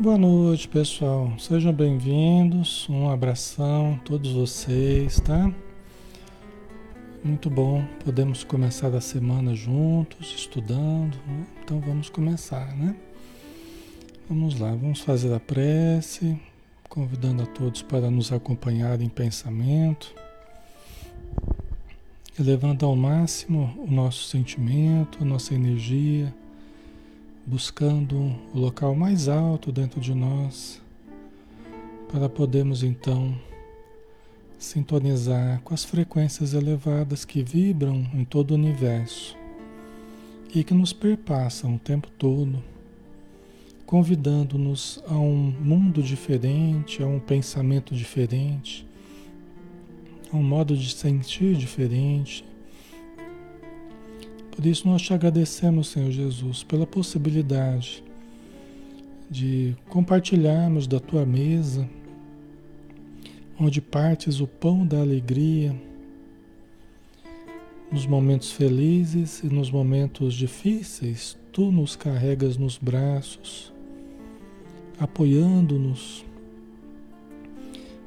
Boa noite, pessoal. Sejam bem-vindos. Um abração a todos vocês, tá? Muito bom. Podemos começar a semana juntos, estudando. Né? Então vamos começar, né? Vamos lá, vamos fazer a prece, convidando a todos para nos acompanhar em pensamento, elevando ao máximo o nosso sentimento, a nossa energia buscando o local mais alto dentro de nós, para podermos então sintonizar com as frequências elevadas que vibram em todo o universo e que nos perpassam o tempo todo, convidando-nos a um mundo diferente, a um pensamento diferente, a um modo de sentir diferente, por isso nós te agradecemos, Senhor Jesus, pela possibilidade de compartilharmos da tua mesa, onde partes o pão da alegria, nos momentos felizes e nos momentos difíceis, tu nos carregas nos braços, apoiando-nos,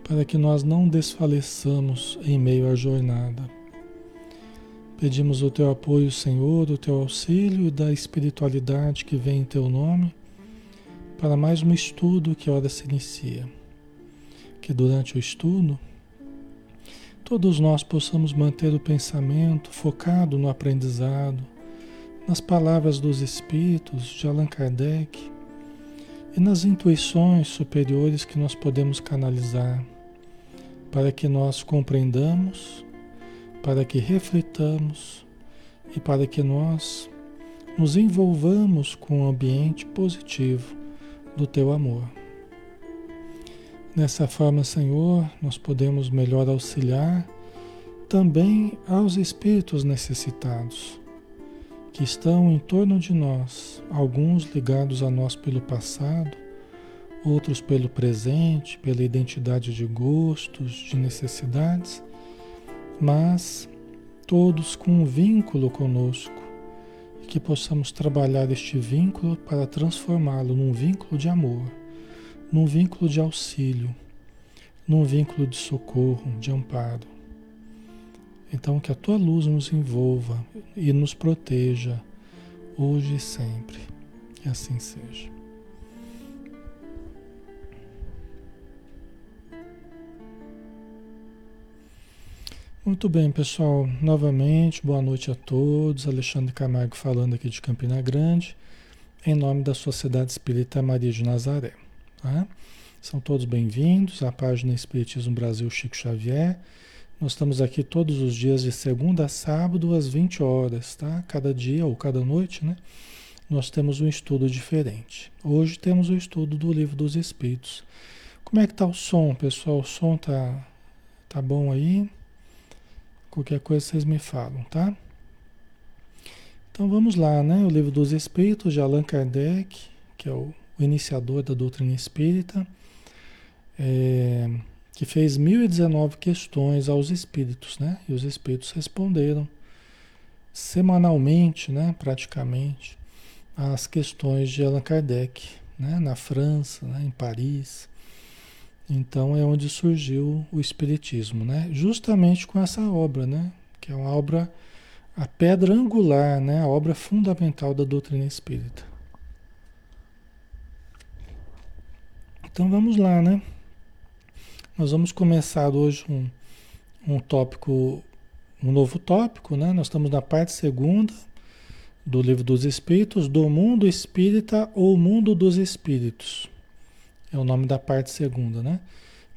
para que nós não desfaleçamos em meio à jornada. Pedimos o teu apoio, Senhor, o teu auxílio e da espiritualidade que vem em teu nome para mais um estudo que hora se inicia. Que durante o estudo todos nós possamos manter o pensamento focado no aprendizado, nas palavras dos Espíritos de Allan Kardec e nas intuições superiores que nós podemos canalizar para que nós compreendamos para que reflitamos e para que nós nos envolvamos com o ambiente positivo do teu amor. Dessa forma, Senhor, nós podemos melhor auxiliar também aos espíritos necessitados que estão em torno de nós, alguns ligados a nós pelo passado, outros pelo presente, pela identidade de gostos, de necessidades mas todos com um vínculo conosco e que possamos trabalhar este vínculo para transformá-lo num vínculo de amor, num vínculo de auxílio, num vínculo de socorro, de amparo. Então, que a tua luz nos envolva e nos proteja hoje e sempre. Que assim seja. Muito bem, pessoal. Novamente, boa noite a todos. Alexandre Camargo falando aqui de Campina Grande, em nome da Sociedade Espírita Maria de Nazaré. Tá? São todos bem-vindos à página Espiritismo Brasil Chico Xavier. Nós estamos aqui todos os dias de segunda a sábado às 20 horas, tá? Cada dia ou cada noite, né? Nós temos um estudo diferente. Hoje temos o estudo do Livro dos Espíritos. Como é que tá o som, pessoal? O som tá tá bom aí? Qualquer coisa vocês me falam, tá? Então vamos lá, né? O livro dos Espíritos de Allan Kardec, que é o, o iniciador da doutrina espírita, é, que fez 1019 questões aos espíritos, né? E os espíritos responderam semanalmente, né? Praticamente, as questões de Allan Kardec, né? Na França, né? em Paris. Então é onde surgiu o Espiritismo, né? Justamente com essa obra, né? Que é uma obra, a pedra angular, né? A obra fundamental da doutrina espírita. Então vamos lá, né? Nós vamos começar hoje um, um tópico, um novo tópico, né? Nós estamos na parte segunda do Livro dos Espíritos, do mundo espírita ou mundo dos espíritos. É o nome da parte segunda, né?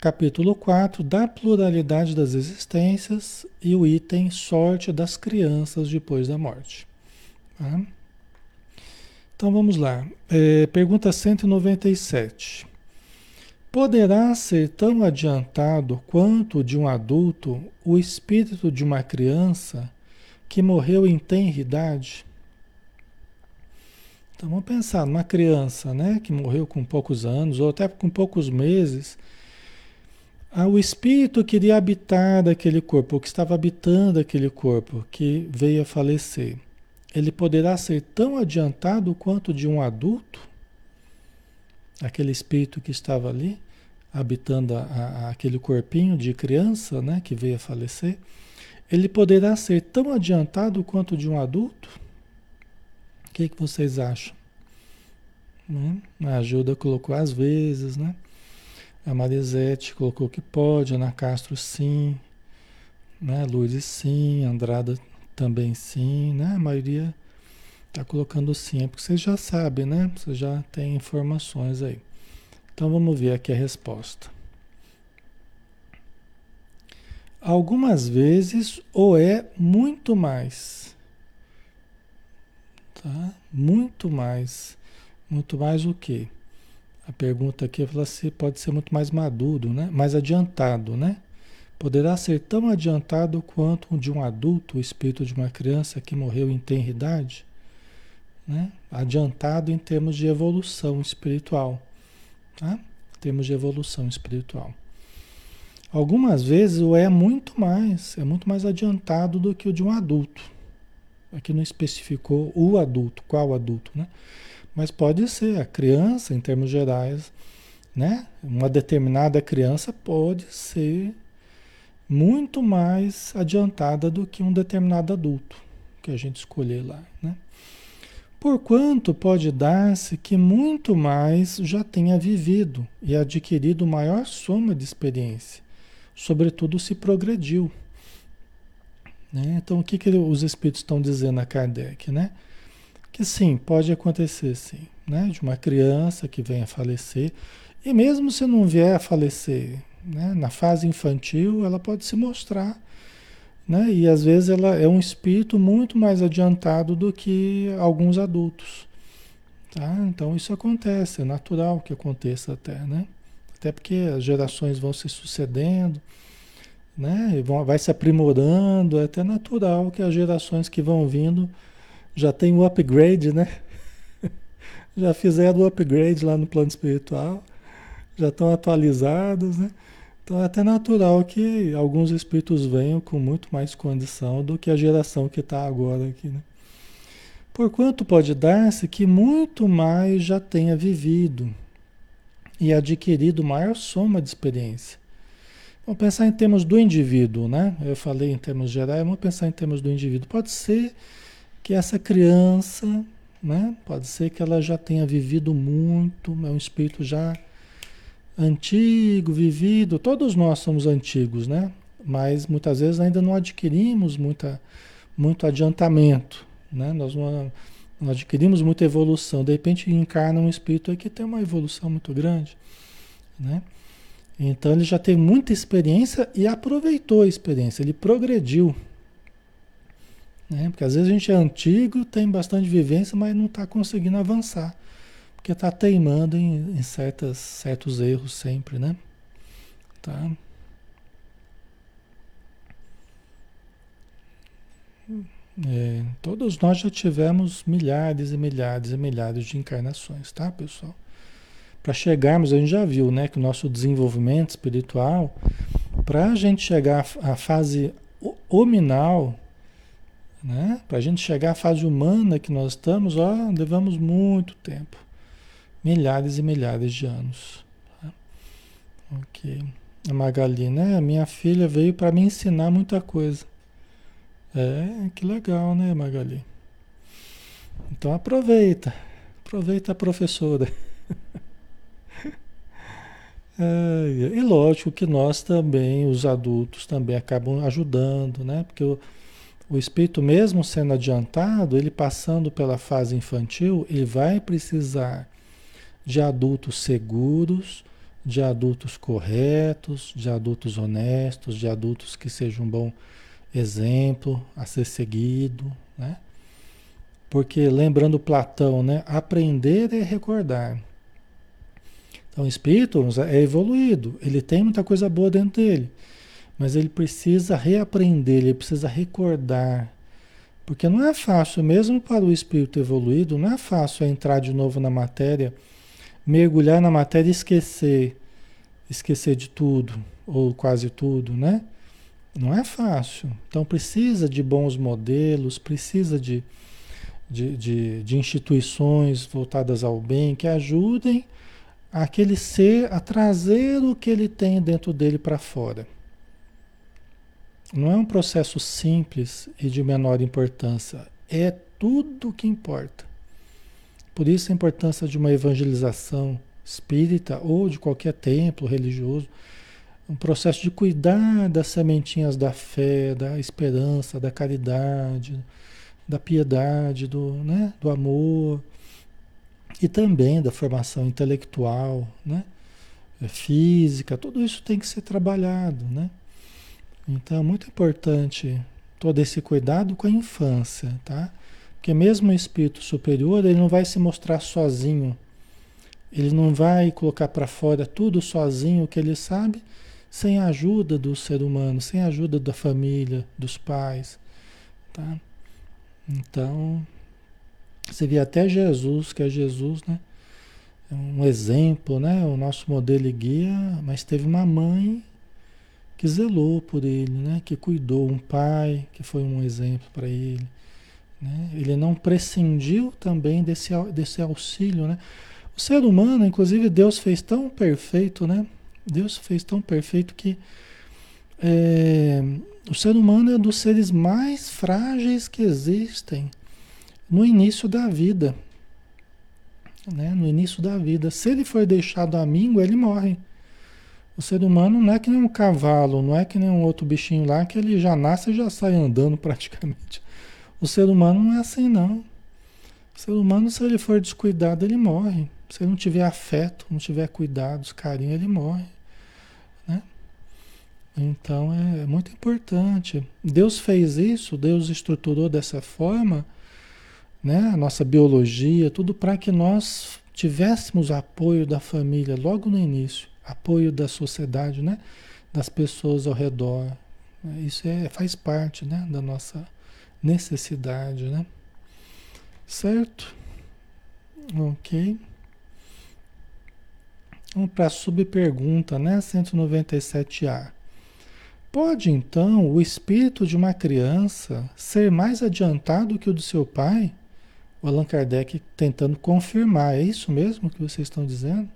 Capítulo 4, da pluralidade das existências e o item sorte das crianças depois da morte. Tá? Então vamos lá. É, pergunta 197. Poderá ser tão adiantado quanto de um adulto o espírito de uma criança que morreu em tenra idade? Então vamos pensar numa criança, né, que morreu com poucos anos ou até com poucos meses. O espírito queria habitar daquele corpo, que estava habitando aquele corpo, que veio a falecer. Ele poderá ser tão adiantado quanto de um adulto? aquele espírito que estava ali, habitando a, a, aquele corpinho de criança, né, que veio a falecer, ele poderá ser tão adiantado quanto de um adulto? O que, que vocês acham? Né? A ajuda colocou às vezes, né? A Marisete colocou que pode, Ana Castro sim, né? Lourdes sim, Andrada também sim, né? A maioria está colocando sim, é porque vocês já sabem, né? Você já tem informações aí. Então vamos ver aqui a resposta. Algumas vezes ou é muito mais. Tá? Muito mais. Muito mais o quê? A pergunta aqui é se pode ser muito mais maduro, né? Mais adiantado, né? Poderá ser tão adiantado quanto de um adulto, o espírito de uma criança que morreu em tenridade? Né? Adiantado em termos de evolução espiritual, tá? Em termos de evolução espiritual. Algumas vezes o é muito mais, é muito mais adiantado do que o de um adulto. Aqui não especificou o adulto, qual adulto, né? Mas pode ser a criança, em termos gerais, né? Uma determinada criança pode ser muito mais adiantada do que um determinado adulto que a gente escolher lá, né? Porquanto pode dar-se que muito mais já tenha vivido e adquirido maior soma de experiência, sobretudo se progrediu. Né? Então, o que, que os espíritos estão dizendo a Kardec? Né? Que sim, pode acontecer sim, né? de uma criança que venha a falecer, e mesmo se não vier a falecer, né? na fase infantil, ela pode se mostrar né? E às vezes ela é um espírito muito mais adiantado do que alguns adultos. Tá? Então isso acontece, é natural que aconteça até, né? Até porque as gerações vão se sucedendo, né? Vai se aprimorando, é até natural que as gerações que vão vindo já tem o upgrade, né? já fizeram o upgrade lá no plano espiritual, já estão atualizados, né? Então é até natural que alguns espíritos venham com muito mais condição do que a geração que está agora aqui. Né? Porquanto pode dar-se que muito mais já tenha vivido e adquirido maior soma de experiência. Vamos pensar em termos do indivíduo, né? Eu falei em termos gerais, vamos pensar em termos do indivíduo. Pode ser que essa criança, né? Pode ser que ela já tenha vivido muito, é um espírito já antigo, vivido, todos nós somos antigos, né? Mas muitas vezes ainda não adquirimos muita, muito adiantamento, né? Nós não, não adquirimos muita evolução. De repente encarna um espírito que tem uma evolução muito grande, né? Então ele já tem muita experiência e aproveitou a experiência, ele progrediu. Né? Porque às vezes a gente é antigo, tem bastante vivência, mas não está conseguindo avançar. Porque está teimando em, em certas, certos erros sempre, né? Tá? É, todos nós já tivemos milhares e milhares e milhares de encarnações, tá, pessoal? Para chegarmos, a gente já viu, né, que o nosso desenvolvimento espiritual, para a gente chegar à fase hominal, né, para a gente chegar à fase humana que nós estamos, ó, levamos muito tempo milhares e milhares de anos. Tá? Ok. A Magali, né? Minha filha veio para me ensinar muita coisa. É, que legal, né, Magali? Então aproveita. Aproveita a professora. É, e lógico que nós também, os adultos, também acabam ajudando, né? Porque o, o espírito, mesmo sendo adiantado, ele passando pela fase infantil, ele vai precisar de adultos seguros, de adultos corretos, de adultos honestos, de adultos que sejam um bom exemplo a ser seguido, né? Porque lembrando Platão, né, aprender é recordar. Então o espírito é evoluído, ele tem muita coisa boa dentro dele, mas ele precisa reaprender, ele precisa recordar. Porque não é fácil, mesmo para o espírito evoluído, não é fácil entrar de novo na matéria mergulhar na matéria e esquecer, esquecer de tudo, ou quase tudo, né? Não é fácil. Então precisa de bons modelos, precisa de, de, de, de instituições voltadas ao bem que ajudem aquele ser a trazer o que ele tem dentro dele para fora. Não é um processo simples e de menor importância, é tudo que importa. Por isso a importância de uma evangelização espírita ou de qualquer templo religioso, um processo de cuidar das sementinhas da fé, da esperança, da caridade, da piedade, do, né, do amor e também da formação intelectual, né, física, tudo isso tem que ser trabalhado, né? Então é muito importante todo esse cuidado com a infância, tá? Porque mesmo o espírito superior, ele não vai se mostrar sozinho. Ele não vai colocar para fora tudo sozinho o que ele sabe, sem a ajuda do ser humano, sem a ajuda da família, dos pais, tá? Então, você vê até Jesus, que é Jesus, né? É um exemplo, né? O nosso modelo e guia, mas teve uma mãe que zelou por ele, né? Que cuidou, um pai que foi um exemplo para ele. Né? Ele não prescindiu também desse, desse auxílio, né? O ser humano, inclusive, Deus fez tão perfeito, né? Deus fez tão perfeito que é, o ser humano é dos seres mais frágeis que existem no início da vida. Né? No início da vida. Se ele for deixado míngua, ele morre. O ser humano não é que nem um cavalo, não é que nem um outro bichinho lá que ele já nasce e já sai andando praticamente. O ser humano não é assim, não. O ser humano, se ele for descuidado, ele morre. Se ele não tiver afeto, não tiver cuidados, carinho, ele morre. Né? Então é muito importante. Deus fez isso, Deus estruturou dessa forma, né? A nossa biologia, tudo para que nós tivéssemos apoio da família logo no início, apoio da sociedade, né? Das pessoas ao redor. Isso é, faz parte, né? Da nossa necessidade, né? Certo? Ok. Vamos para a subpergunta, né? 197A. Pode então o espírito de uma criança ser mais adiantado que o do seu pai? O Allan Kardec tentando confirmar, é isso mesmo que vocês estão dizendo?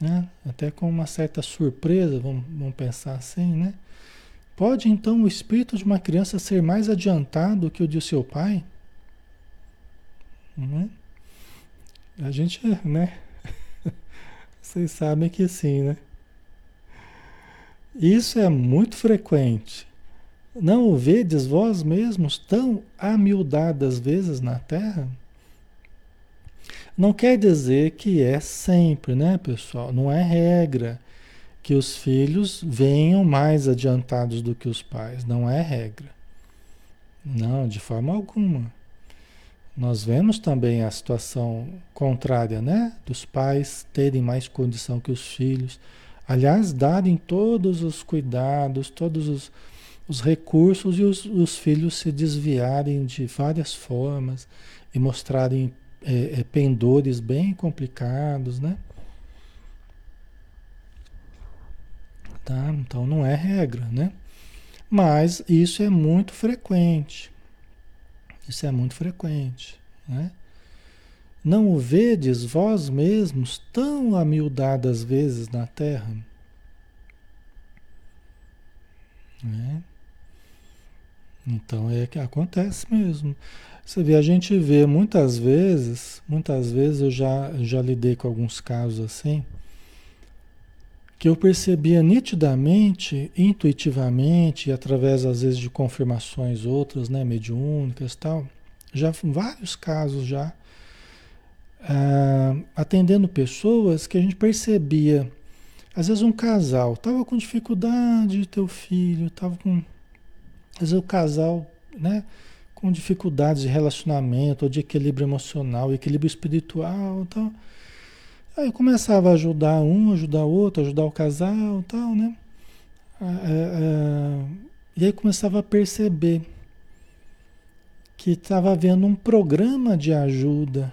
Né? Até com uma certa surpresa, vamos, vamos pensar assim, né? Pode então o espírito de uma criança ser mais adiantado que o de seu pai? Né? A gente, né? Vocês sabem que sim, né? Isso é muito frequente. Não o vedes vós mesmos tão amiudadas vezes na terra? Não quer dizer que é sempre, né, pessoal? Não é regra que os filhos venham mais adiantados do que os pais. Não é regra. Não, de forma alguma. Nós vemos também a situação contrária, né? Dos pais terem mais condição que os filhos. Aliás, darem todos os cuidados, todos os, os recursos e os, os, filhos se desviarem de várias formas e mostrarem é, é, pendores bem complicados, né? Tá? Então não é regra, né? Mas isso é muito frequente. Isso é muito frequente. Né? Não o vedes vós mesmos tão amiudadas vezes na terra? Né? Então é que acontece mesmo. Você vê, a gente vê muitas vezes, muitas vezes eu já, já lidei com alguns casos assim, que eu percebia nitidamente, intuitivamente, e através às vezes de confirmações outras, né, mediúnicas tal, já vários casos já, ah, atendendo pessoas que a gente percebia, às vezes um casal estava com dificuldade de ter o filho, estava com, às vezes o casal, né, com dificuldades de relacionamento, ou de equilíbrio emocional, equilíbrio espiritual, tal. Aí eu começava a ajudar um, ajudar outro, ajudar o casal, tal, né? E aí começava a perceber que estava havendo um programa de ajuda,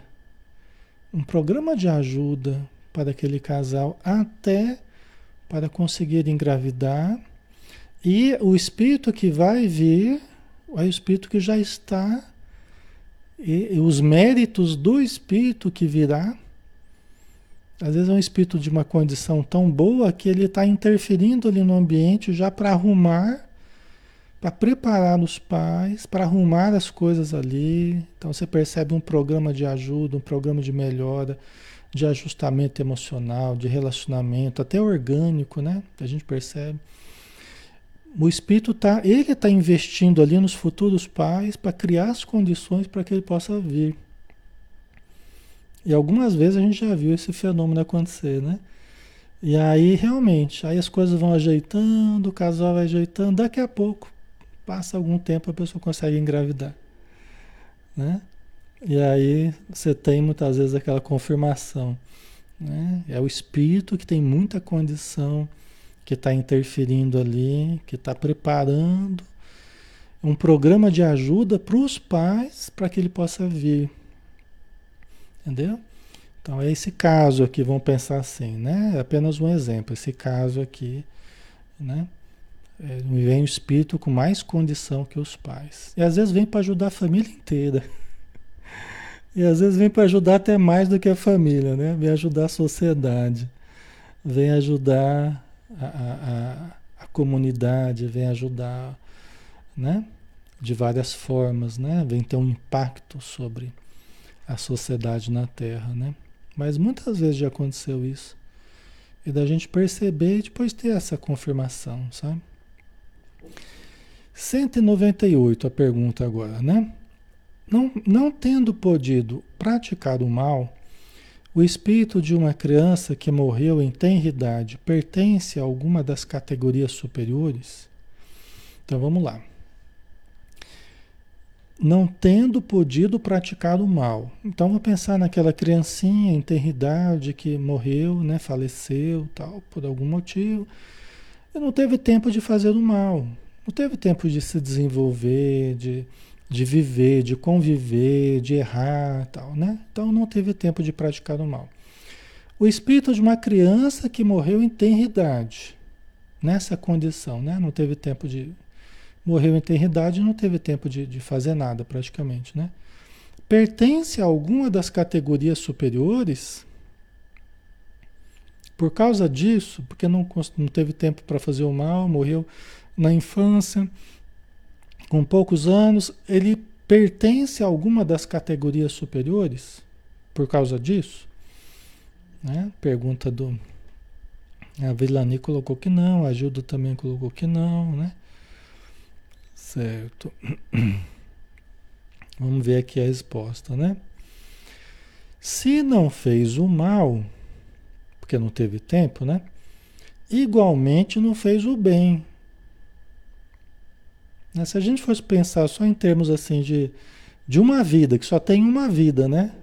um programa de ajuda para aquele casal até para conseguir engravidar e o espírito que vai vir é o espírito que já está e, os méritos do espírito que virá Às vezes é um espírito de uma condição tão boa que ele está interferindo ali no ambiente já para arrumar, para preparar os pais, para arrumar as coisas ali. Então você percebe um programa de ajuda, um programa de melhora, de ajustamento emocional, de relacionamento, até orgânico, né? A gente percebe. O espírito tá, ele está investindo ali nos futuros pais para criar as condições para que ele possa vir. E algumas vezes a gente já viu esse fenômeno acontecer, né? E aí realmente, aí as coisas vão ajeitando, o casal vai ajeitando, daqui a pouco, passa algum tempo, a pessoa consegue engravidar, né? E aí você tem muitas vezes aquela confirmação, né? É o espírito que tem muita condição, que está interferindo ali, que está preparando um programa de ajuda para os pais para que ele possa vir. Entendeu? Então é esse caso aqui, vamos pensar assim, né? É apenas um exemplo. Esse caso aqui, né? É, vem o espírito com mais condição que os pais. E às vezes vem para ajudar a família inteira. E às vezes vem para ajudar até mais do que a família, né? Vem ajudar a sociedade, vem ajudar a, a, a comunidade, vem ajudar, né? De várias formas, né? Vem ter um impacto sobre a sociedade na Terra, né? Mas muitas vezes já aconteceu isso. E da gente perceber e depois ter essa confirmação, sabe? 198 a pergunta agora, né? Não, não tendo podido praticar o mal, o espírito de uma criança que morreu em tenridade pertence a alguma das categorias superiores? Então vamos lá não tendo podido praticar o mal. Então vou pensar naquela criancinha em tenridade que morreu, né, faleceu, tal, por algum motivo, e não teve tempo de fazer o mal, não teve tempo de se desenvolver, de, de viver, de conviver, de errar, tal, né? Então não teve tempo de praticar o mal. O espírito de uma criança que morreu em tenridade, nessa condição, né? Não teve tempo de morreu em tenridade não teve tempo de, de fazer nada praticamente, né? Pertence a alguma das categorias superiores? Por causa disso, porque não, não teve tempo para fazer o mal, morreu na infância, com poucos anos, ele pertence a alguma das categorias superiores? Por causa disso? Né? Pergunta do. A Vilani colocou que não, a Gilda também colocou que não, né? Certo. Vamos ver aqui a resposta, né? Se não fez o mal, porque não teve tempo, né? Igualmente não fez o bem. Né? Se a gente fosse pensar só em termos assim de, de uma vida, que só tem uma vida, né?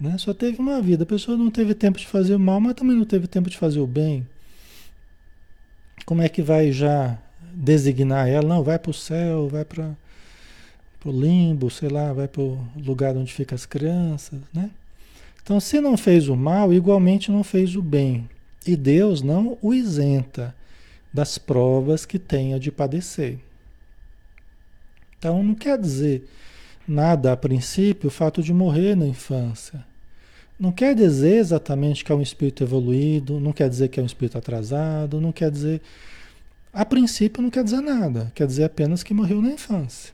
né? Só teve uma vida. A pessoa não teve tempo de fazer o mal, mas também não teve tempo de fazer o bem. Como é que vai já designar ela, não, vai para o céu, vai para o limbo, sei lá, vai para o lugar onde ficam as crianças, né? Então, se não fez o mal, igualmente não fez o bem. E Deus não o isenta das provas que tenha de padecer. Então, não quer dizer nada a princípio o fato de morrer na infância. Não quer dizer exatamente que é um espírito evoluído, não quer dizer que é um espírito atrasado, não quer dizer a princípio não quer dizer nada, quer dizer apenas que morreu na infância.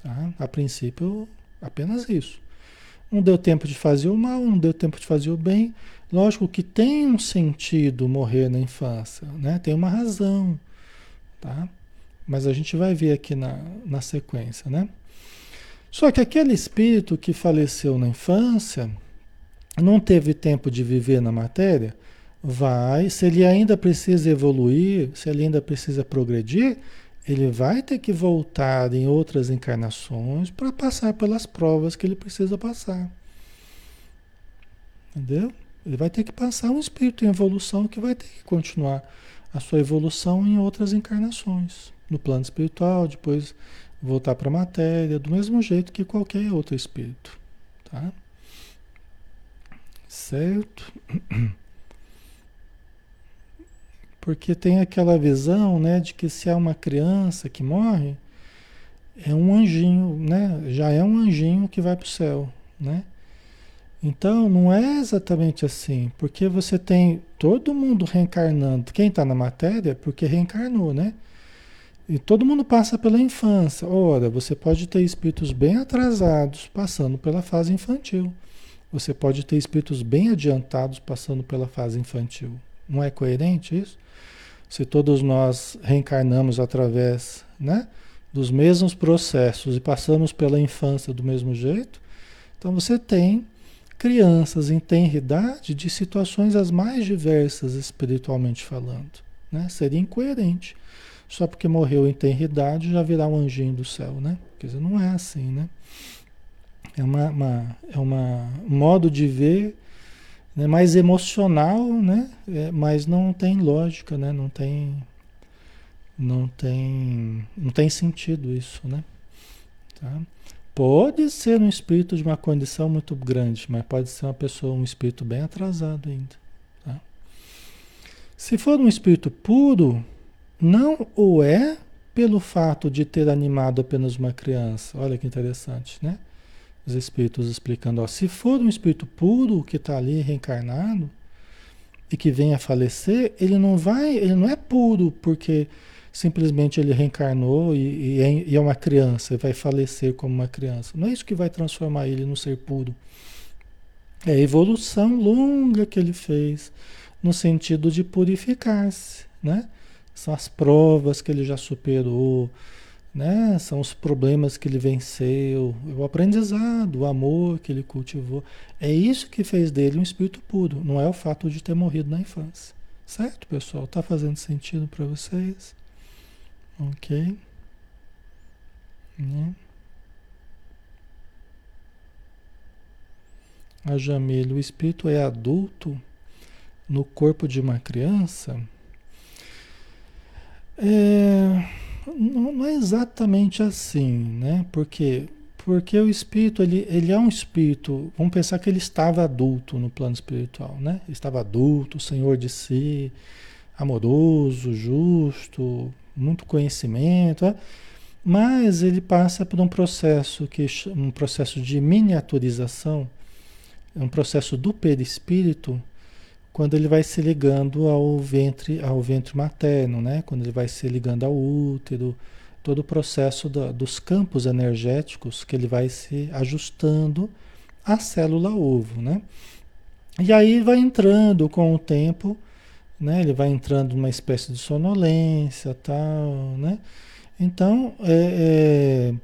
Tá? A princípio, apenas isso. Não deu tempo de fazer o mal, não deu tempo de fazer o bem. Lógico que tem um sentido morrer na infância, né? tem uma razão. Tá? Mas a gente vai ver aqui na, na sequência. Né? Só que aquele espírito que faleceu na infância não teve tempo de viver na matéria vai, se ele ainda precisa evoluir, se ele ainda precisa progredir, ele vai ter que voltar em outras encarnações para passar pelas provas que ele precisa passar. Entendeu? Ele vai ter que passar um espírito em evolução que vai ter que continuar a sua evolução em outras encarnações, no plano espiritual, depois voltar para a matéria, do mesmo jeito que qualquer outro espírito, tá? Certo? Porque tem aquela visão, né, de que se é uma criança que morre, é um anjinho, né? Já é um anjinho que vai para o céu, né? Então, não é exatamente assim, porque você tem todo mundo reencarnando. Quem está na matéria, porque reencarnou, né? E todo mundo passa pela infância. Ora, você pode ter espíritos bem atrasados passando pela fase infantil. Você pode ter espíritos bem adiantados passando pela fase infantil. Não é coerente isso? Se todos nós reencarnamos através né, dos mesmos processos e passamos pela infância do mesmo jeito, então você tem crianças em tenridade de situações as mais diversas espiritualmente falando. Né? Seria incoerente. Só porque morreu em tenridade já virá um anjinho do céu, né? Quer dizer, não é assim, né? É uma, uma é uma um modo de ver né, mais emocional, né? É, mas não tem lógica, né? Não tem não tem não tem sentido isso, né? Tá? Pode ser um espírito de uma condição muito grande, mas pode ser uma pessoa, um espírito bem atrasado ainda. Tá? Se for um espírito puro, não o é pelo fato de ter animado apenas uma criança. Olha que interessante, né? Os espíritos explicando, ó, se for um espírito puro que está ali reencarnado e que vem a falecer, ele não vai, ele não é puro porque simplesmente ele reencarnou e, e, é, é, uma criança, vai falecer como uma criança. Não é isso que vai transformar ele no ser puro. É a evolução longa que ele fez, no sentido de purificar-se, né? São as provas que ele já superou, né? São os problemas que ele venceu, o aprendizado, o amor que ele cultivou. É isso que fez dele um espírito puro, não é o fato de ter morrido na infância. Certo, pessoal? Tá fazendo sentido para vocês? Ok. Né? A Jamile, o espírito é adulto no corpo de uma criança? É, não, não, é exatamente assim, né? Porque, porque o espírito, ele, ele é um espírito, vamos pensar que ele estava adulto no plano espiritual, né? Ele estava adulto, senhor de si, amoroso, justo, muito conhecimento, é? mas ele passa por um processo que um processo de miniaturização, um processo do perispírito, quando ele vai se ligando ao ventre, ao ventre materno, né? Quando ele vai se ligando ao útero, todo o processo da, dos campos energéticos que ele vai se ajustando à célula ovo, né? E aí vai entrando com o tempo né? Ele vai entrando numa espécie de sonolência, tal, né? Então, é, é,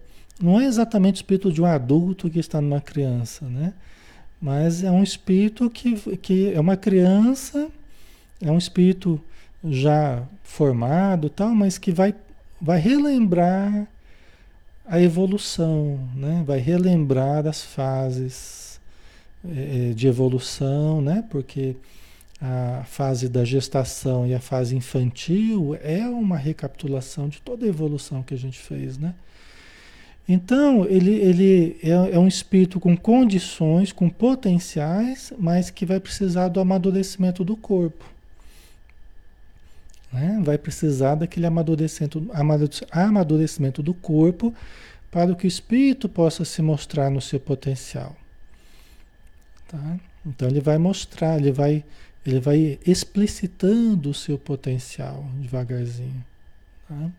não é exatamente o espírito de um adulto que está numa criança, né? Mas é um espírito que, que é uma criança, é um espírito já formado, tal, mas que vai, vai relembrar a evolução, né? Vai relembrar as fases é, de evolução, né? Porque a fase da gestação e a fase infantil é uma recapitulação de toda a evolução que a gente fez, né? Então, ele, ele é, é, um espírito com condições, com potenciais, mas que vai precisar do amadurecimento do corpo. Né? Vai precisar daquele amadurecimento, amadurecimento do corpo para que o espírito possa se mostrar no seu potencial. Tá? Então, ele vai mostrar, ele vai ele vai explicitando o seu potencial devagarzinho. Tá?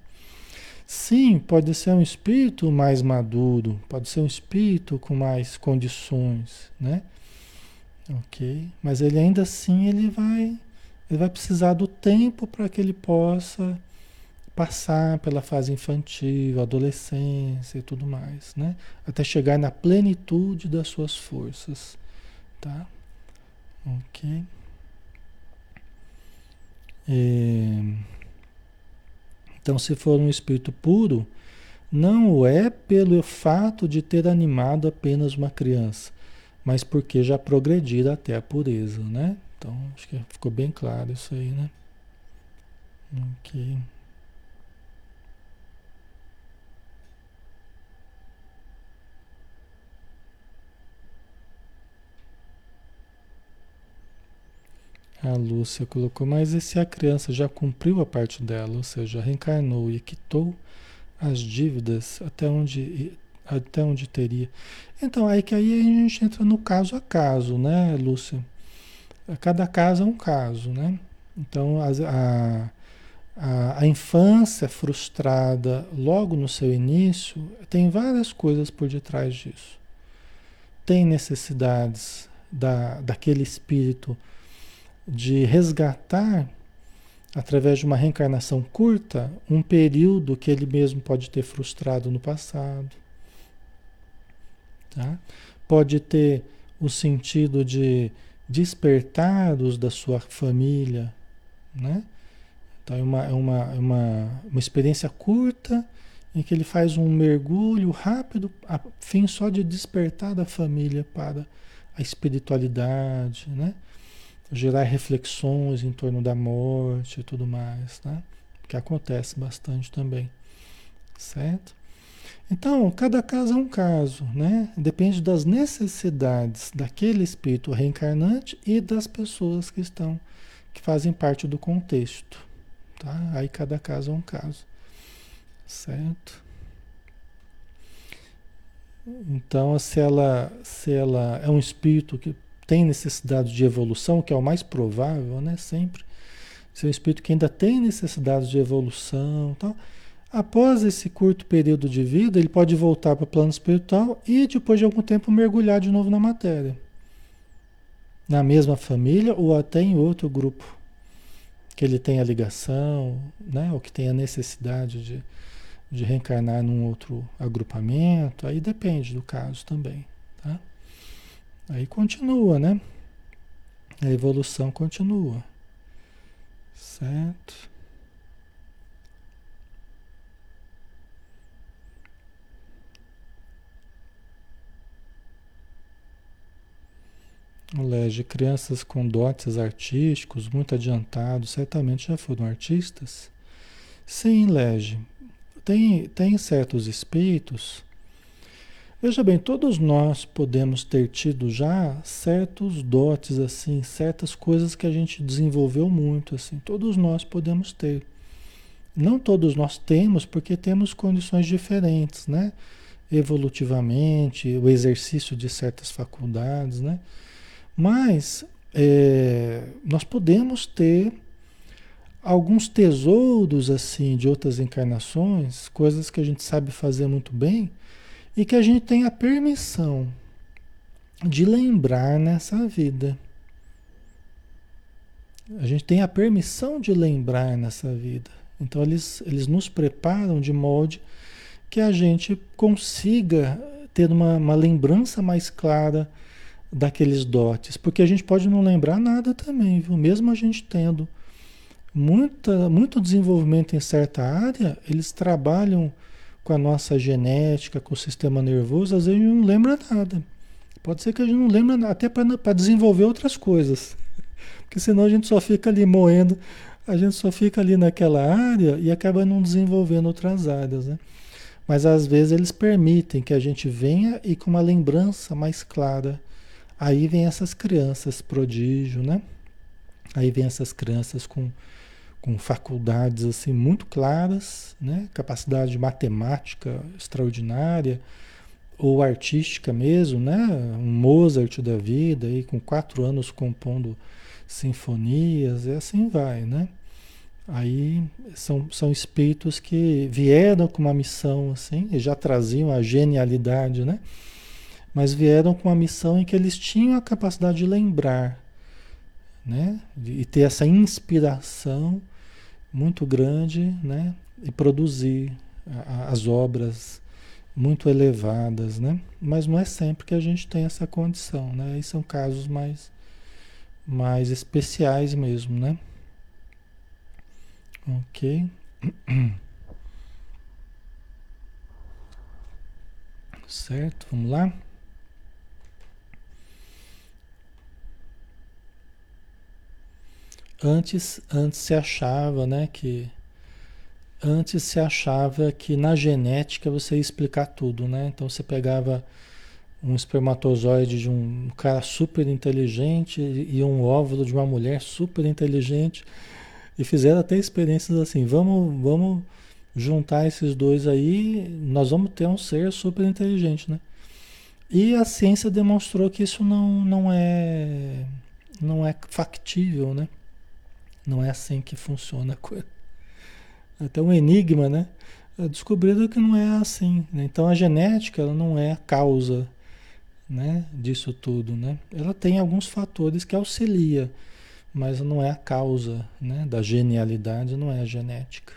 Sim, pode ser um espírito mais maduro, pode ser um espírito com mais condições, né? Ok? Mas ele ainda assim ele vai, ele vai precisar do tempo para que ele possa passar pela fase infantil, adolescência e tudo mais, né? Até chegar na plenitude das suas forças, tá? Ok? É... Então, se for um espírito puro, não o é pelo fato de ter animado apenas uma criança, mas porque já progredira até a pureza, né? Então, acho que ficou bem claro isso aí, né? A Lúcia colocou, mas e se a criança já cumpriu a parte dela, ou seja, reencarnou e quitou as dívidas até onde, Até onde teria. Então, aí que aí a gente entra no caso a caso, né, Lúcia? Cada caso é um caso, né? Então, a, a, a, a infância frustrada logo no seu início tem várias coisas por detrás disso. Tem necessidades da, daquele espírito de resgatar, através de uma reencarnação curta, um período que ele mesmo pode ter frustrado no passado. Tá? Pode ter o sentido de despertar os da sua família, né? Então é uma, é uma, é uma, uma experiência curta em que ele faz um mergulho rápido a fim só de despertar da família para a espiritualidade, né? Gerar reflexões em torno da morte e tudo mais, né? que acontece bastante também, certo? Então, cada caso é um caso, né? Depende das necessidades daquele espírito reencarnante e das pessoas que estão, que fazem parte do contexto, tá? Aí cada caso é um caso, certo? Então, se ela, se ela é um espírito que tem necessidade de evolução, que é o mais provável, né? Sempre. Se é um espírito que ainda tem necessidade de evolução, tal, após esse curto período de vida, ele pode voltar para o plano espiritual e depois de algum tempo mergulhar de novo na matéria. Na mesma família ou até em outro grupo que ele tenha ligação, né? Ou que tenha necessidade de, de reencarnar num outro agrupamento, aí depende do caso também? Aí continua, né? A evolução continua. Certo? Lege, crianças com dotes artísticos muito adiantados, certamente já foram artistas? Sim, Lege. Tem, tem certos espíritos Veja bem, todos nós podemos ter tido já certos dotes, assim, certas coisas que a gente desenvolveu muito, assim. Todos nós podemos ter. Não todos nós temos, porque temos condições diferentes, né? Evolutivamente, o exercício de certas faculdades, né? Mas é, nós podemos ter alguns tesouros, assim, de outras encarnações, coisas que a gente sabe fazer muito bem e que a gente tenha permissão de lembrar nessa vida. A gente tem a permissão de lembrar nessa vida. Então eles, eles nos preparam de modo que a gente consiga ter uma, uma lembrança mais clara daqueles dotes. Porque a gente pode não lembrar nada também, viu? Mesmo a gente tendo muita, muito desenvolvimento em certa área, eles trabalham com a nossa genética, com o sistema nervoso, às vezes a gente não lembra nada. Pode ser que a gente não lembre até para desenvolver outras coisas. Porque senão a gente só fica ali moendo, a gente só fica ali naquela área e acaba não desenvolvendo outras áreas, né? Mas às vezes eles permitem que a gente venha e com uma lembrança mais clara. Aí vem essas crianças prodígio, né? Aí vem essas crianças com com faculdades assim muito claras, né? capacidade de matemática extraordinária ou artística mesmo, né? um Mozart da vida aí com quatro anos compondo sinfonias e assim vai, né? Aí são, são espíritos que vieram com uma missão assim, e já traziam a genialidade, né? Mas vieram com uma missão em que eles tinham a capacidade de lembrar, né? E ter essa inspiração muito grande, né? E produzir as obras muito elevadas, né? Mas não é sempre que a gente tem essa condição, né? E são casos mais, mais especiais mesmo, né? Ok. Certo, vamos lá? Antes, antes se achava, né, que antes se achava que na genética você ia explicar tudo, né? Então você pegava um espermatozoide de um cara super inteligente e um óvulo de uma mulher super inteligente e fizeram até experiências assim, vamos, vamos juntar esses dois aí, nós vamos ter um ser super inteligente, né? E a ciência demonstrou que isso não, não é não é factível, né? Não é assim que funciona a coisa. Até um enigma, né? É descobriram que não é assim. Né? Então a genética ela não é a causa né, disso tudo. Né? Ela tem alguns fatores que auxilia, mas não é a causa né, da genialidade, não é a genética.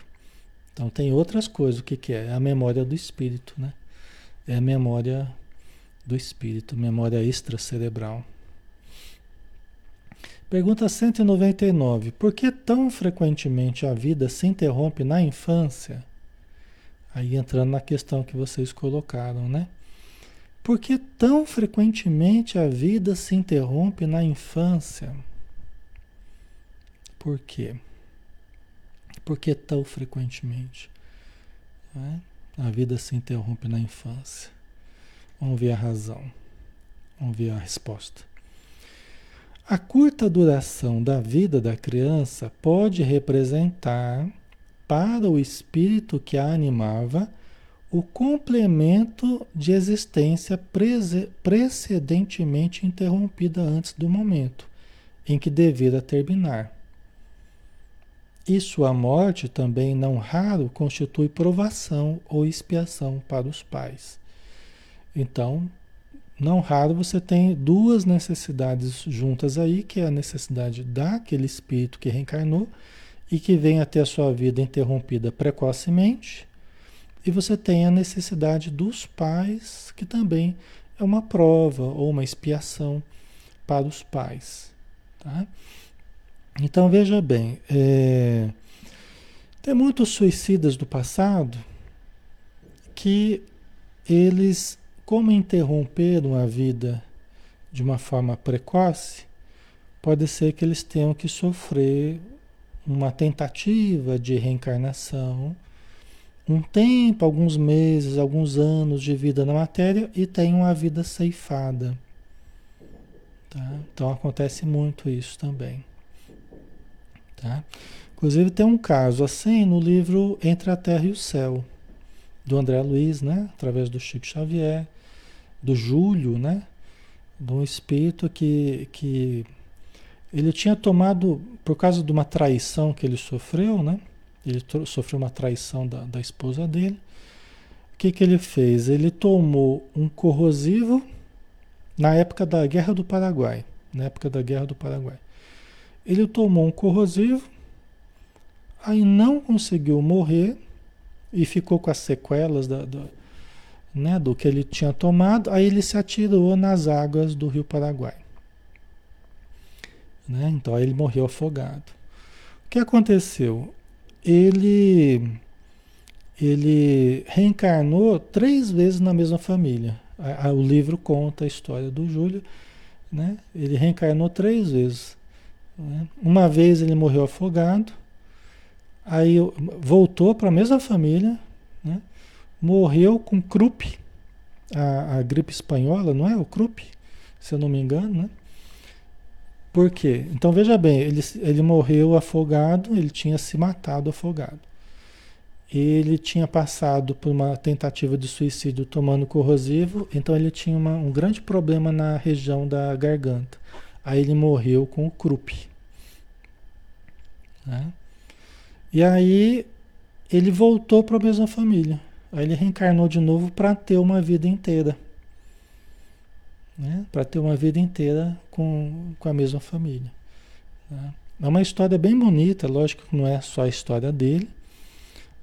Então tem outras coisas. O que, que é? É a memória do espírito. Né? É a memória do espírito, memória extracerebral. Pergunta 199. Por que tão frequentemente a vida se interrompe na infância? Aí entrando na questão que vocês colocaram, né? Por que tão frequentemente a vida se interrompe na infância? Por quê? Por que tão frequentemente? É? A vida se interrompe na infância. Vamos ver a razão. Vamos ver a resposta. A curta duração da vida da criança pode representar para o espírito que a animava o complemento de existência precedentemente interrompida antes do momento em que devera terminar. E sua morte também, não raro, constitui provação ou expiação para os pais. Então, não raro você tem duas necessidades juntas aí, que é a necessidade daquele espírito que reencarnou e que vem a ter a sua vida interrompida precocemente, e você tem a necessidade dos pais, que também é uma prova ou uma expiação para os pais. Tá? Então veja bem, é, tem muitos suicidas do passado que eles, como interromperam a vida de uma forma precoce, pode ser que eles tenham que sofrer uma tentativa de reencarnação, um tempo, alguns meses, alguns anos de vida na matéria e tem uma vida ceifada. Tá? Então acontece muito isso também. Tá? Inclusive tem um caso assim no livro Entre a Terra e o Céu, do André Luiz, né? através do Chico Xavier, do Júlio, né? de um espírito que, que ele tinha tomado, por causa de uma traição que ele sofreu, né? Ele sofreu uma traição da, da esposa dele. O que, que ele fez? Ele tomou um corrosivo na época da Guerra do Paraguai. Na época da Guerra do Paraguai. Ele tomou um corrosivo, aí não conseguiu morrer e ficou com as sequelas da, da, né, do que ele tinha tomado. Aí ele se atirou nas águas do Rio Paraguai. Né? Então ele morreu afogado. O que aconteceu? Ele, ele reencarnou três vezes na mesma família. o livro conta a história do Júlio. Né? Ele reencarnou três vezes. Né? Uma vez ele morreu afogado, aí voltou para a mesma família? Morreu com croup, a, a, gripe espanhola, não é? O croup, se eu não me engano, né? Por quê? Então veja bem, ele, ele morreu afogado, ele tinha se matado afogado. Ele tinha passado por uma tentativa de suicídio tomando corrosivo, então ele tinha uma, um grande problema na região da garganta. Aí ele morreu com o croup. Né? E aí ele voltou para a mesma família. Aí ele reencarnou de novo para ter uma vida inteira né? para ter uma vida inteira com, com a mesma família. Tá? É uma história bem bonita, lógico que não é só a história dele,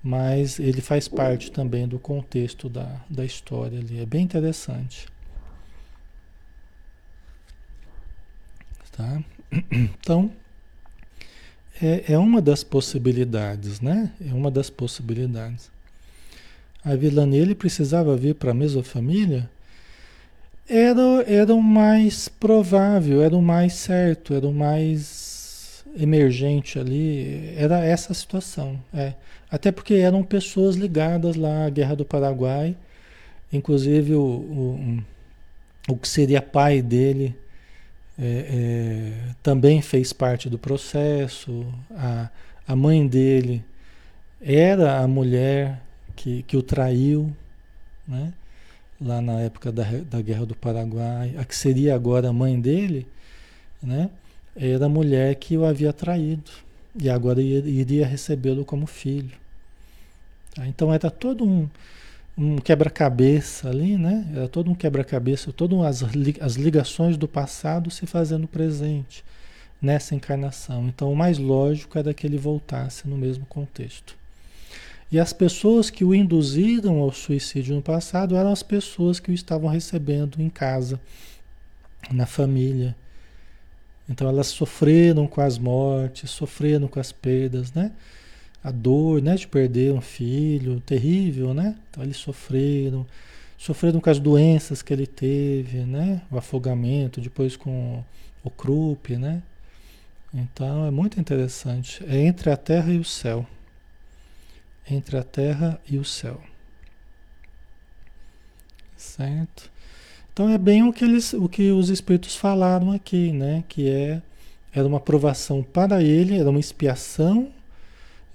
mas ele faz parte também do contexto da, da história ali. É bem interessante. Tá? Então, é, é uma das possibilidades, né? É uma das possibilidades. A Villanelle precisava vir para a mesma família? era, era o mais provável, era o mais certo, era o mais emergente ali, era essa situação. É. Até porque eram pessoas ligadas lá à Guerra do Paraguai, inclusive o, o, o que seria pai dele é, é, também fez parte do processo, a, a mãe dele era a mulher que, que o traiu, né? lá na época da, da Guerra do Paraguai, a que seria agora a mãe dele, né? era a mulher que o havia traído e agora iria recebê-lo como filho. Tá? Então era todo um, um quebra-cabeça ali, né? Era todo um quebra-cabeça, todas as ligações do passado se fazendo presente nessa encarnação. Então o mais lógico era que ele voltasse no mesmo contexto. E as pessoas que o induziram ao suicídio no passado eram as pessoas que o estavam recebendo em casa, na família. Então elas sofreram com as mortes, sofreram com as perdas, né? A dor, né, de perder um filho, terrível, né? Então eles sofreram, sofreram com as doenças que ele teve, né? O afogamento, depois com o croup, né? Então é muito interessante. É entre a terra e o céu entre a terra e o céu. Certo? Então é bem o que eles, o que os espíritos falaram aqui, né? Que é era uma provação para ele, era uma expiação,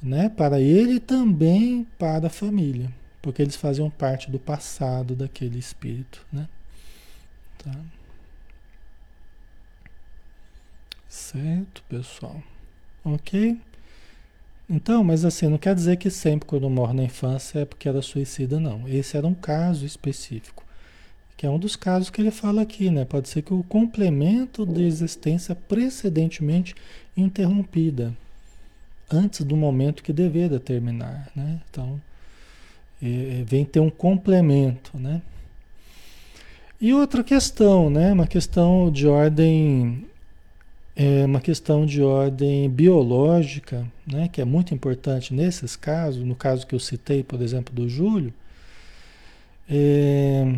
né? Para ele e também para a família, porque eles faziam parte do passado daquele espírito, né? Tá? Certo, pessoal. Ok? Então, mas assim, não quer dizer que sempre quando morre na infância é porque era suicida, não. Esse era um caso específico, que é um dos casos que ele fala aqui, né? Pode ser que o complemento de existência precedentemente interrompida, antes do momento que deveria terminar, né? Então, é, vem ter um complemento, né? E outra questão, né? Uma questão de ordem é uma questão de ordem biológica, né, que é muito importante nesses casos, no caso que eu citei, por exemplo, do Júlio, é,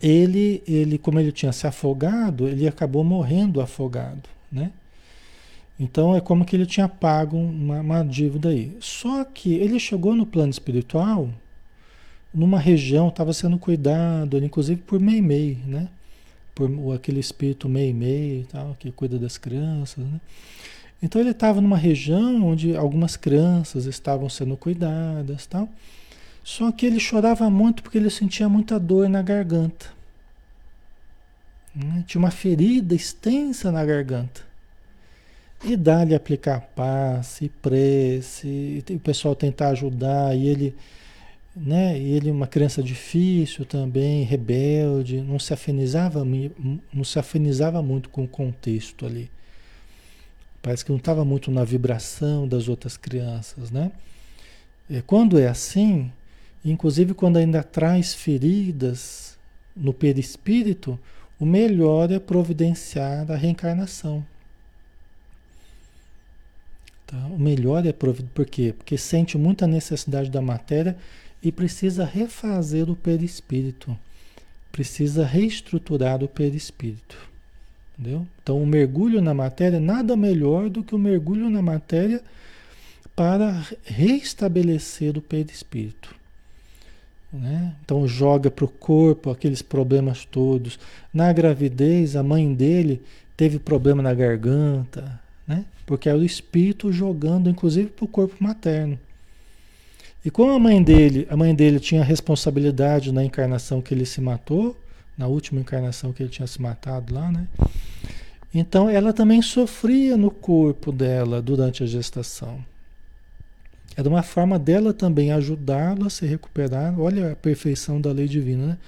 ele, ele, como ele tinha se afogado, ele acabou morrendo afogado, né? Então é como que ele tinha pago uma, uma dívida aí. Só que ele chegou no plano espiritual, numa região, estava sendo cuidado, inclusive por Meimei, né? Por aquele espírito meio-meio tal, que cuida das crianças, né? Então ele estava numa região onde algumas crianças estavam sendo cuidadas, tal. Só que ele chorava muito porque ele sentia muita dor na garganta. Né? Tinha uma ferida extensa na garganta. E dá-lhe aplicar passe, prece, e o pessoal tentar ajudar, e ele né? Ele uma criança difícil também, rebelde, não se afinizava, não se afinizava muito com o contexto ali. Parece que não estava muito na vibração das outras crianças, né? E quando é assim, inclusive quando ainda traz feridas no perispírito, o melhor é providenciar a reencarnação. Tá? O melhor é providenciar, por quê? Porque sente muita necessidade da matéria e precisa refazer o perispírito, precisa reestruturar o perispírito. Entendeu? Então, o mergulho na matéria nada melhor do que o mergulho na matéria para reestabelecer o perispírito. Né? Então, joga para o corpo aqueles problemas todos. Na gravidez, a mãe dele teve problema na garganta, né? porque era o espírito jogando, inclusive, para o corpo materno. E como a mãe dele, a mãe dele tinha responsabilidade na encarnação que ele se matou, na última encarnação que ele tinha se matado lá, né? Então ela também sofria no corpo dela durante a gestação. Era uma forma dela também ajudá-lo a se recuperar. Olha a perfeição da lei divina, né?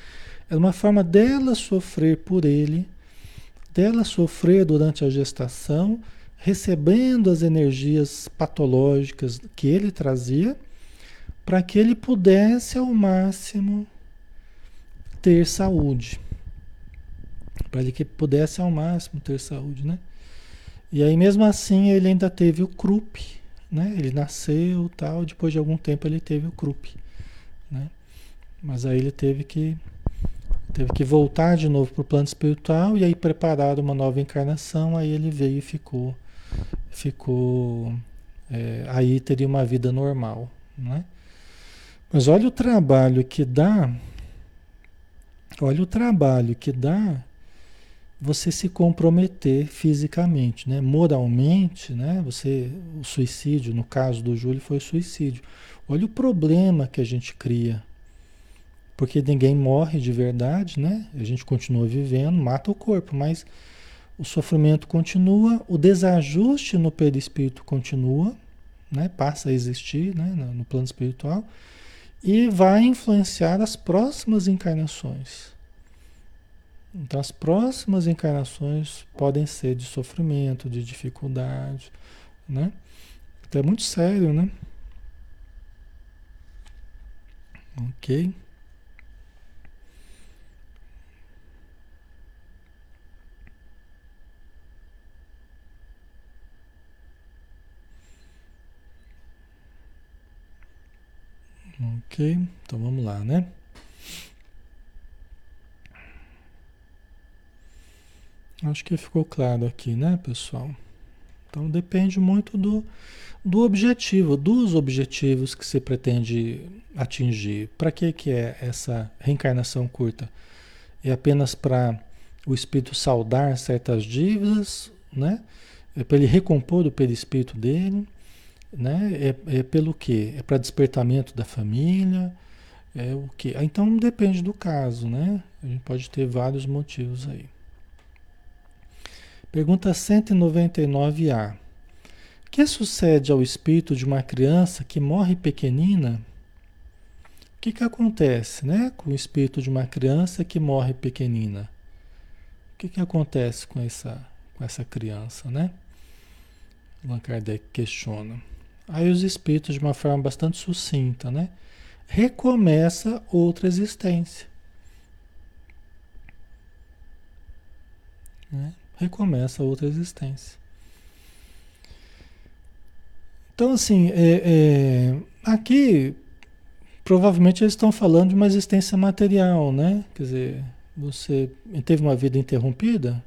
Era uma forma dela sofrer por ele, dela sofrer durante a gestação, recebendo as energias patológicas que ele trazia para que ele pudesse ao máximo ter saúde. Para que pudesse ao máximo ter saúde, né? E aí mesmo assim ele ainda teve o CRUP, né? Ele nasceu tal, depois de algum tempo ele teve o CRUP, né? Mas aí ele teve que teve que voltar de novo para o plano espiritual e aí preparar uma nova encarnação, aí ele veio e ficou ficou é, aí teria uma vida normal, né? Mas olha o trabalho que dá, olha o trabalho que dá você se comprometer fisicamente, né? Moralmente, né? Você, o suicídio, no caso do Júlio, foi suicídio. Olha o problema que a gente cria. Porque ninguém morre de verdade, né? A gente continua vivendo, mata o corpo, mas o sofrimento continua, o desajuste no perispírito continua, né? Passa a existir, né? No plano espiritual e vai influenciar as próximas encarnações. Então, as próximas encarnações podem ser de sofrimento, de dificuldade, né? Então, é muito sério, né? Ok. Ok, então vamos lá, né? Acho que ficou claro aqui, né, pessoal? Então depende muito do, do objetivo, dos objetivos que se pretende atingir. Para que, que é essa reencarnação curta? É apenas para o espírito saldar certas dívidas, né? É para ele recompor o perispírito dele, né? É, é pelo quê? É para despertamento da família, é o quê? Então depende do caso, né? A gente pode ter vários motivos aí. Pergunta 199A. O que sucede ao espírito de uma criança que morre pequenina? O que, que acontece né, com o espírito de uma criança que morre pequenina? O que, que acontece com essa, com essa criança, né? Allan Kardec questiona. Aí os espíritos, de uma forma bastante sucinta, né? Recomeça outra existência. Né? recomeça outra existência. Então, assim, é, é, aqui provavelmente eles estão falando de uma existência material, né? Quer dizer, você teve uma vida interrompida,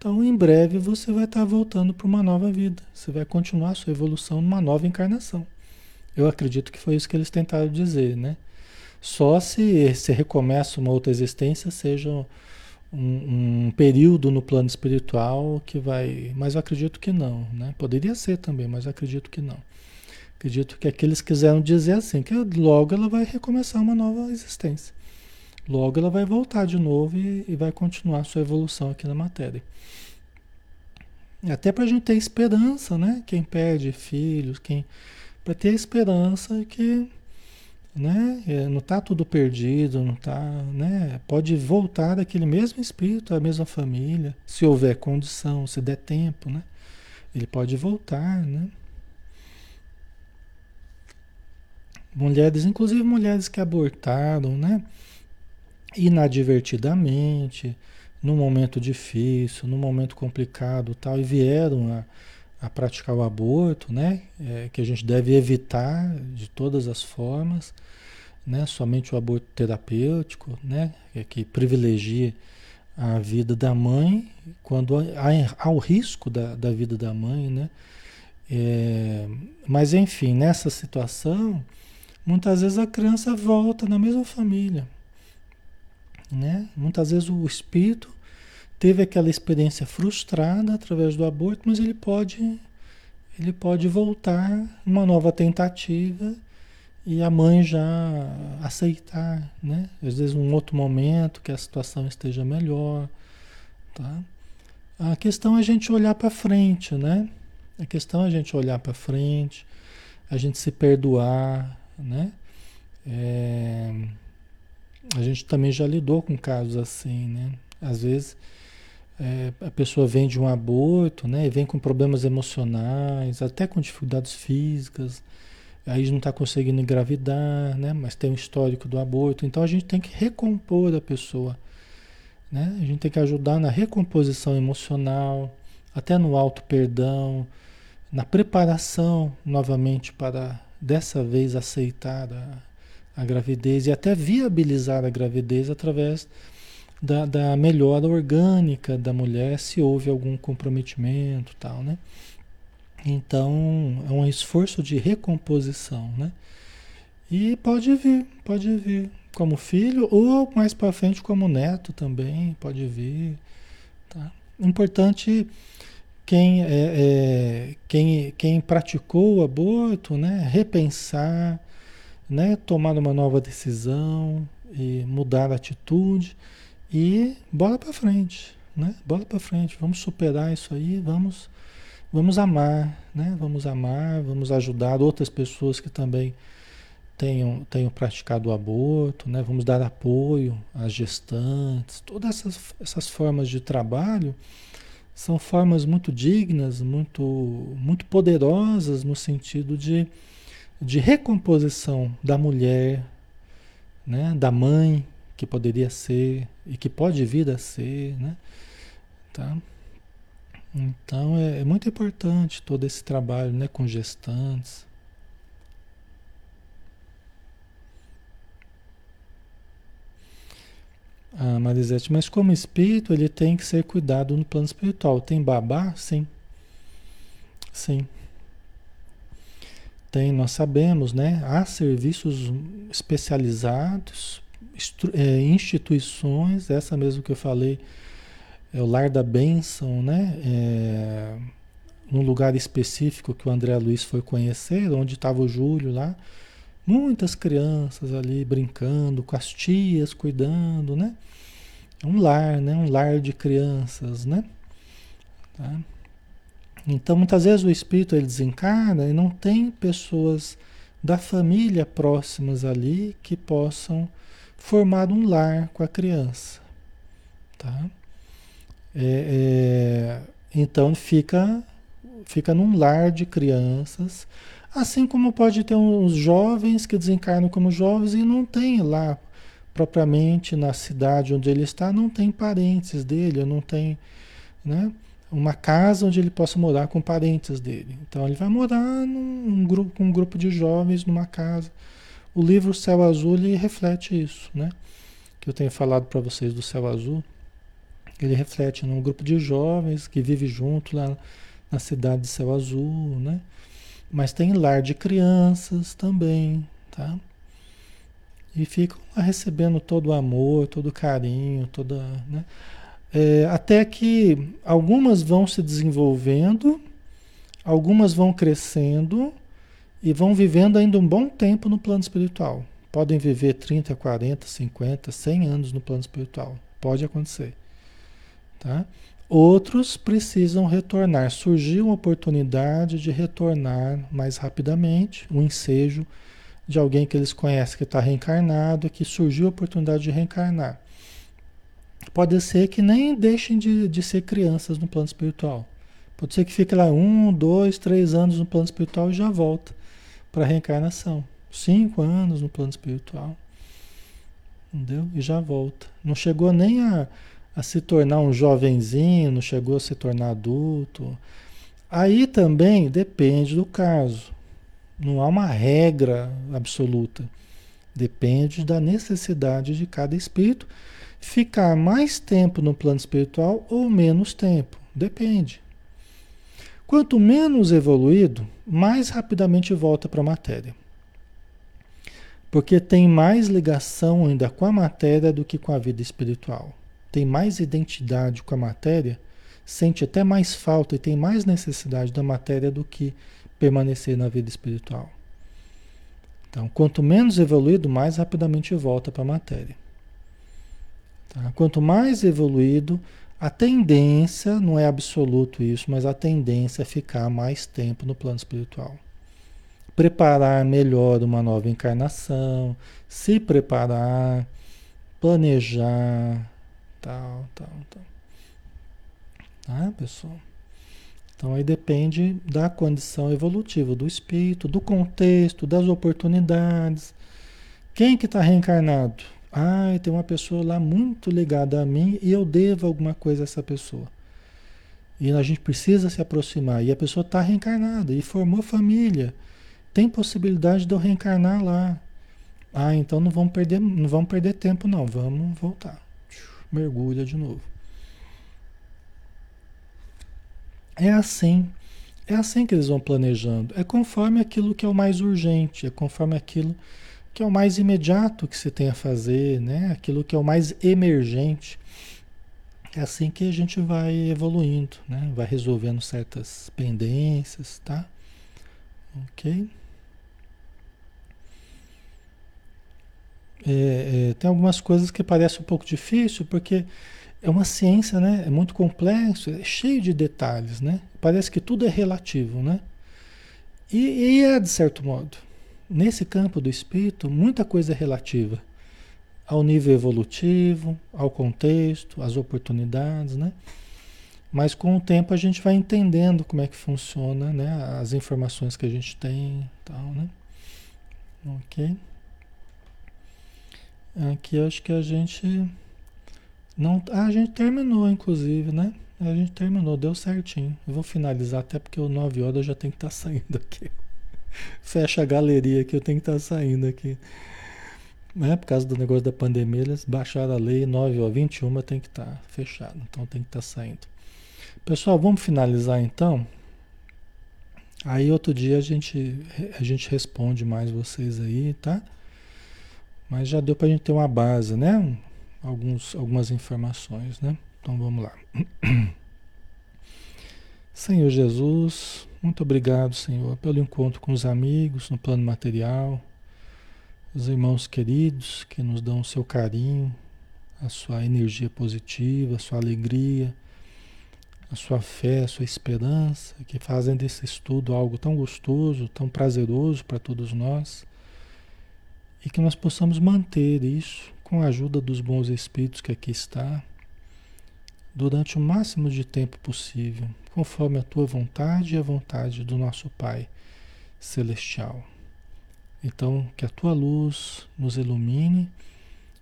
então em breve você vai estar voltando para uma nova vida. Você vai continuar a sua evolução numa nova encarnação. Eu acredito que foi isso que eles tentaram dizer, né? Só se se recomeça uma outra existência, seja um, um, período no plano espiritual que vai. Mas eu acredito que não, né? Poderia ser também, mas eu acredito que não. Acredito que aqueles quiseram dizer assim, que logo ela vai recomeçar uma nova existência. Logo ela vai voltar de novo e, e vai continuar sua evolução aqui na matéria. Até para a gente ter esperança, né? Quem perde filhos, quem. Para ter esperança que né? É, não está tudo perdido, não tá, né? Pode voltar daquele mesmo espírito, a mesma família, se houver condição, se der tempo, né? Ele pode voltar, né? Mulheres, inclusive mulheres que abortaram, né? Inadvertidamente, num momento difícil, num momento complicado, tal, e vieram a a praticar o aborto, né? É, que a gente deve evitar de todas as formas, né? Somente o aborto terapêutico, né? É que privilegia a vida da mãe quando há, há o risco da, da vida da mãe, né? É, mas enfim, nessa situação, muitas vezes a criança volta na mesma família, né? Muitas vezes o espírito teve aquela experiência frustrada através do aborto, mas ele pode ele pode voltar uma nova tentativa e a mãe já aceitar, né? Às vezes um outro momento que a situação esteja melhor, tá? A questão é a gente olhar para frente, né? A questão é a gente olhar para frente, a gente se perdoar, né? É... A gente também já lidou com casos assim, né? Às vezes é, a pessoa vem de um aborto, né? E vem com problemas emocionais, até com dificuldades físicas, aí não está conseguindo engravidar, né? Mas tem um histórico do aborto, então a gente tem que recompor a pessoa, né? A gente tem que ajudar na recomposição emocional, até no auto perdão, na preparação novamente para dessa vez aceitar a, a gravidez e até viabilizar a gravidez através da, da melhora orgânica da mulher se houve algum comprometimento tal, né? Então, é um esforço de recomposição, né? E pode vir, pode vir como filho ou mais para frente como neto também, pode vir, tá? Importante quem, é, é, quem, quem praticou o aborto, né, repensar, né, tomar uma nova decisão e mudar a atitude e bola para frente, né? Bola para frente, vamos superar isso aí, vamos vamos amar, né? Vamos amar, vamos ajudar outras pessoas que também tenham, tenham praticado o aborto, né? Vamos dar apoio às gestantes, todas essas, essas formas de trabalho são formas muito dignas, muito, muito poderosas no sentido de, de recomposição da mulher, né, da mãe que poderia ser e que pode vir a ser, né? Tá? Então é, é muito importante todo esse trabalho, né, com gestantes. Ah, Marisete, mas como espírito ele tem que ser cuidado no plano espiritual. Tem babá? Sim. Sim. Tem, nós sabemos, né? Há serviços especializados, é, instituições, essa mesmo que eu falei, é o Lar da Bênção, né? É, num lugar específico que o André Luiz foi conhecer, onde estava o Júlio lá Muitas crianças ali brincando, com as tias cuidando, né? Um lar, né? Um lar de crianças, né? Tá? Então, muitas vezes o espírito ele desencarna e não tem pessoas da família próximas ali que possam formar um lar com a criança, tá? É, é, então fica fica num lar de crianças Assim como pode ter uns jovens que desencarnam como jovens e não tem lá, propriamente na cidade onde ele está, não tem parentes dele, não tem né, uma casa onde ele possa morar com parentes dele. Então ele vai morar num grupo, com um grupo de jovens numa casa. O livro Céu Azul ele reflete isso, né? Que eu tenho falado para vocês do Céu Azul. Ele reflete num grupo de jovens que vive junto lá na cidade de Céu Azul, né? Mas tem lar de crianças também, tá? E ficam lá recebendo todo o amor, todo o carinho, toda, né? É, até que algumas vão se desenvolvendo, algumas vão crescendo e vão vivendo ainda um bom tempo no plano espiritual. Podem viver 30, 40, 50, 100 anos no plano espiritual. Pode acontecer. Tá? Outros precisam retornar. Surgiu uma oportunidade de retornar mais rapidamente, um ensejo de alguém que eles conhecem que está reencarnado, que surgiu a oportunidade de reencarnar. Pode ser que nem deixem de, de ser crianças no plano espiritual. Pode ser que fique lá um, dois, três anos no plano espiritual e já volta para a reencarnação. Cinco anos no plano espiritual. Entendeu? E já volta. Não chegou nem a a se tornar um jovenzinho, não chegou a se tornar adulto. Aí também depende do caso. Não há uma regra absoluta. Depende da necessidade de cada espírito ficar mais tempo no plano espiritual ou menos tempo. Depende. Quanto menos evoluído, mais rapidamente volta para a matéria. Porque tem mais ligação ainda com a matéria do que com a vida espiritual tem mais identidade com a matéria, sente até mais falta e tem mais necessidade da matéria do que permanecer na vida espiritual. Então, quanto menos evoluído, mais rapidamente volta para a matéria. Tá? Quanto mais evoluído, a tendência, não é absoluto isso, mas a tendência é ficar mais tempo no plano espiritual. Preparar melhor uma nova encarnação, se preparar, planejar, tal, tal, tal. Tá, pessoal? Então aí depende da condição evolutiva do espírito, do contexto, das oportunidades. Quem que está reencarnado? Ah, tem uma pessoa lá muito ligada a mim e eu devo alguma coisa a essa pessoa. E a gente precisa se aproximar. E a pessoa está reencarnada e formou família. Tem possibilidade de eu reencarnar lá. Ah, então não vamos perder, não vamos perder tempo não, vamos voltar mergulha de novo. É assim. É assim que eles vão planejando. É conforme aquilo que é o mais urgente, é conforme aquilo que é o mais imediato que se tem a fazer, né? Aquilo que é o mais emergente. É assim que a gente vai evoluindo, né? Vai resolvendo certas pendências, tá? Ok? É, é, tem algumas coisas que parecem um pouco difícil, porque é uma ciência, né? É muito complexo, é cheio de detalhes, né? Parece que tudo é relativo, né? E, e é de certo modo. Nesse campo do espírito, muita coisa é relativa ao nível evolutivo, ao contexto, às oportunidades, né? Mas com o tempo a gente vai entendendo como é que funciona, né? As informações que a gente tem, tal, né? Ok. Aqui acho que a gente não, ah, a gente terminou, inclusive, né? A gente terminou, deu certinho. Eu vou finalizar até porque o 9 horas já tenho que estar tá saindo aqui. Fecha a galeria aqui, eu tenho que estar tá saindo aqui né, por causa do negócio da pandemia, eles baixaram a lei 9 ou 21 tem que estar tá fechado, então tem que estar tá saindo. Pessoal, vamos finalizar então. Aí outro dia a gente, a gente responde mais vocês aí, tá? Mas já deu para a gente ter uma base, né? Alguns, algumas informações, né? Então vamos lá. Senhor Jesus, muito obrigado, Senhor, pelo encontro com os amigos no plano material os irmãos queridos que nos dão o seu carinho, a sua energia positiva, a sua alegria, a sua fé, a sua esperança, que fazem desse estudo algo tão gostoso, tão prazeroso para todos nós, e que nós possamos manter isso com a ajuda dos bons espíritos que aqui está, durante o máximo de tempo possível, conforme a tua vontade e a vontade do nosso Pai celestial. Então, que a tua luz nos ilumine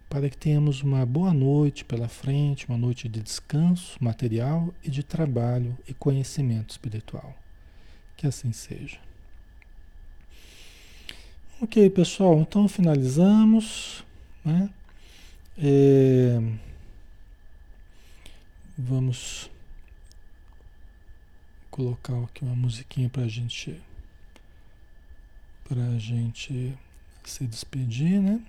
para que tenhamos uma boa noite pela frente, uma noite de descanso material e de trabalho e conhecimento espiritual. Que assim seja. Ok, pessoal, então finalizamos. Né? É... Vamos colocar aqui uma musiquinha para a gente para a gente se despedir, né?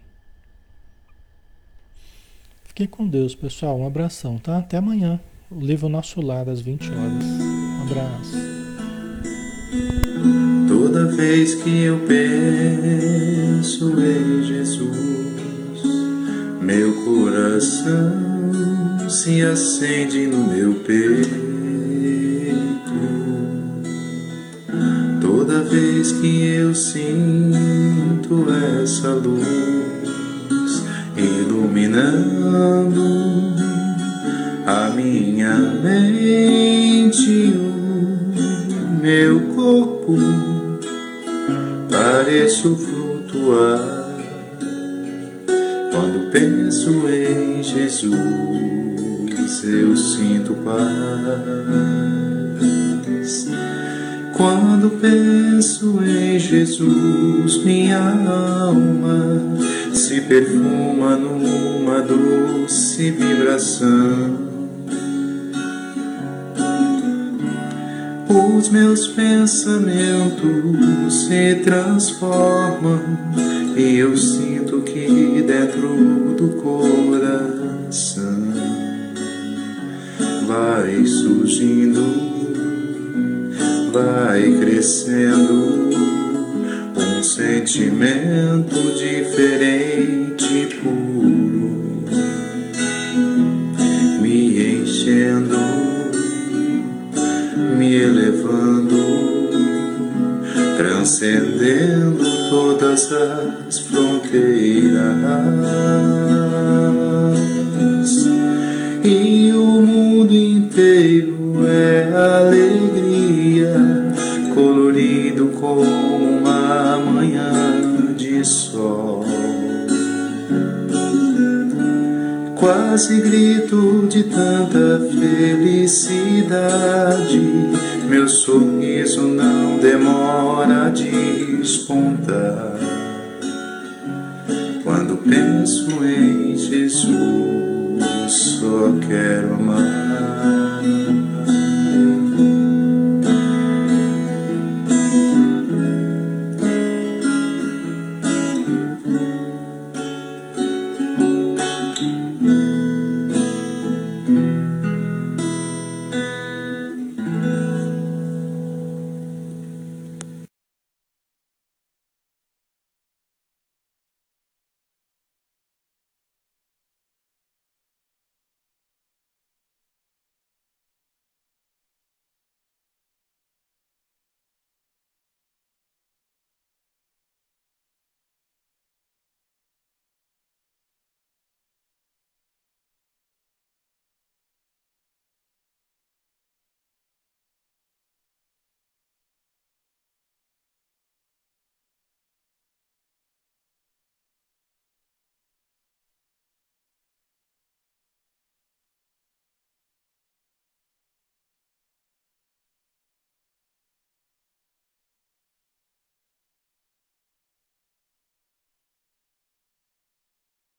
Fiquem com Deus, pessoal. Um abração, tá? Até amanhã. O livro Nosso Lar, às 20 horas. Um abraço. Toda vez que eu penso em Jesus, meu coração se acende no meu peito. Toda vez que eu sinto essa luz iluminando a minha mente, o meu corpo, pareço flutuar. Quando penso em Jesus, eu sinto paz. Quando penso em Jesus, minha alma se perfuma numa doce vibração. Os meus pensamentos se transformam e eu sinto que dentro do coração vai surgindo vai crescendo um sentimento diferente puro, me enchendo, me elevando, transcendendo todas as fronteiras. Alegria, colorido como uma manhã de sol. Quase grito de tanta felicidade, meu sorriso não demora a despontar. Quando penso em Jesus, só quero amar.